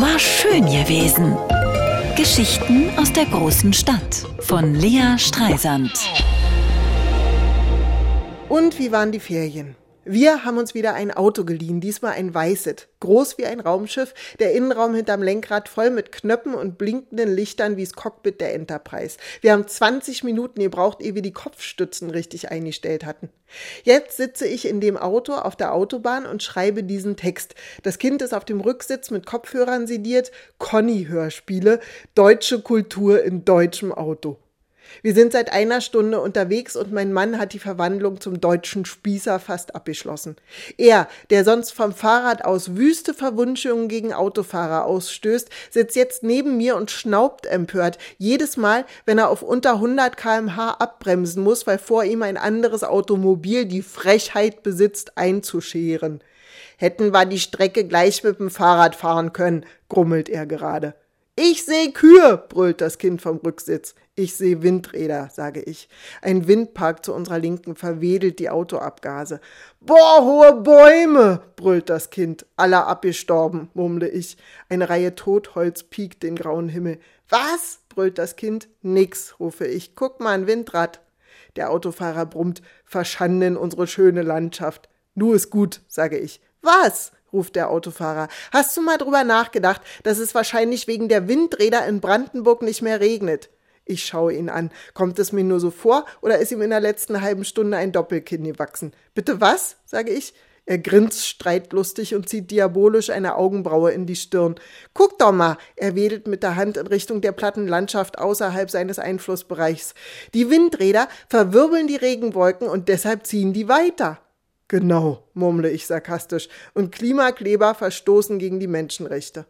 War schön gewesen. Geschichten aus der großen Stadt von Lea Streisand. Und wie waren die Ferien? Wir haben uns wieder ein Auto geliehen, diesmal ein weißes, groß wie ein Raumschiff, der Innenraum hinterm Lenkrad voll mit Knöpfen und blinkenden Lichtern wie's Cockpit der Enterprise. Wir haben 20 Minuten gebraucht, ehe wir die Kopfstützen richtig eingestellt hatten. Jetzt sitze ich in dem Auto auf der Autobahn und schreibe diesen Text. Das Kind ist auf dem Rücksitz mit Kopfhörern sediert, Conny-Hörspiele, deutsche Kultur in deutschem Auto. Wir sind seit einer Stunde unterwegs und mein Mann hat die Verwandlung zum deutschen Spießer fast abgeschlossen. Er, der sonst vom Fahrrad aus wüste Verwunschungen gegen Autofahrer ausstößt, sitzt jetzt neben mir und schnaubt empört. Jedes Mal, wenn er auf unter 100 kmh abbremsen muss, weil vor ihm ein anderes Automobil die Frechheit besitzt, einzuscheren. Hätten wir die Strecke gleich mit dem Fahrrad fahren können, grummelt er gerade. Ich seh Kühe, brüllt das Kind vom Rücksitz. Ich sehe Windräder, sage ich. Ein Windpark zu unserer Linken verwedelt die Autoabgase. Boah, hohe Bäume, brüllt das Kind. Aller abgestorben, murmle ich. Eine Reihe Totholz piekt den grauen Himmel. Was? brüllt das Kind. Nix, rufe ich. Guck mal, ein Windrad. Der Autofahrer brummt. Verschanden unsere schöne Landschaft. Nu ist gut, sage ich. Was? Ruft der Autofahrer. Hast du mal drüber nachgedacht, dass es wahrscheinlich wegen der Windräder in Brandenburg nicht mehr regnet? Ich schaue ihn an. Kommt es mir nur so vor oder ist ihm in der letzten halben Stunde ein Doppelkinn gewachsen? Bitte was? sage ich. Er grinst streitlustig und zieht diabolisch eine Augenbraue in die Stirn. Guck doch mal! Er wedelt mit der Hand in Richtung der platten Landschaft außerhalb seines Einflussbereichs. Die Windräder verwirbeln die Regenwolken und deshalb ziehen die weiter. Genau, murmle ich sarkastisch, und Klimakleber verstoßen gegen die Menschenrechte.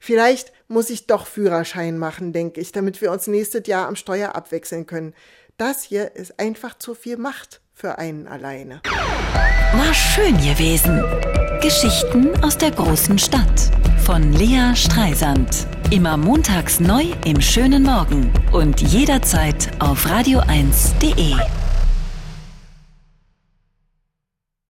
Vielleicht muss ich doch Führerschein machen, denke ich, damit wir uns nächstes Jahr am Steuer abwechseln können. Das hier ist einfach zu viel Macht für einen alleine. War schön gewesen. Geschichten aus der großen Stadt von Lea Streisand. Immer montags neu im schönen Morgen und jederzeit auf radio1.de.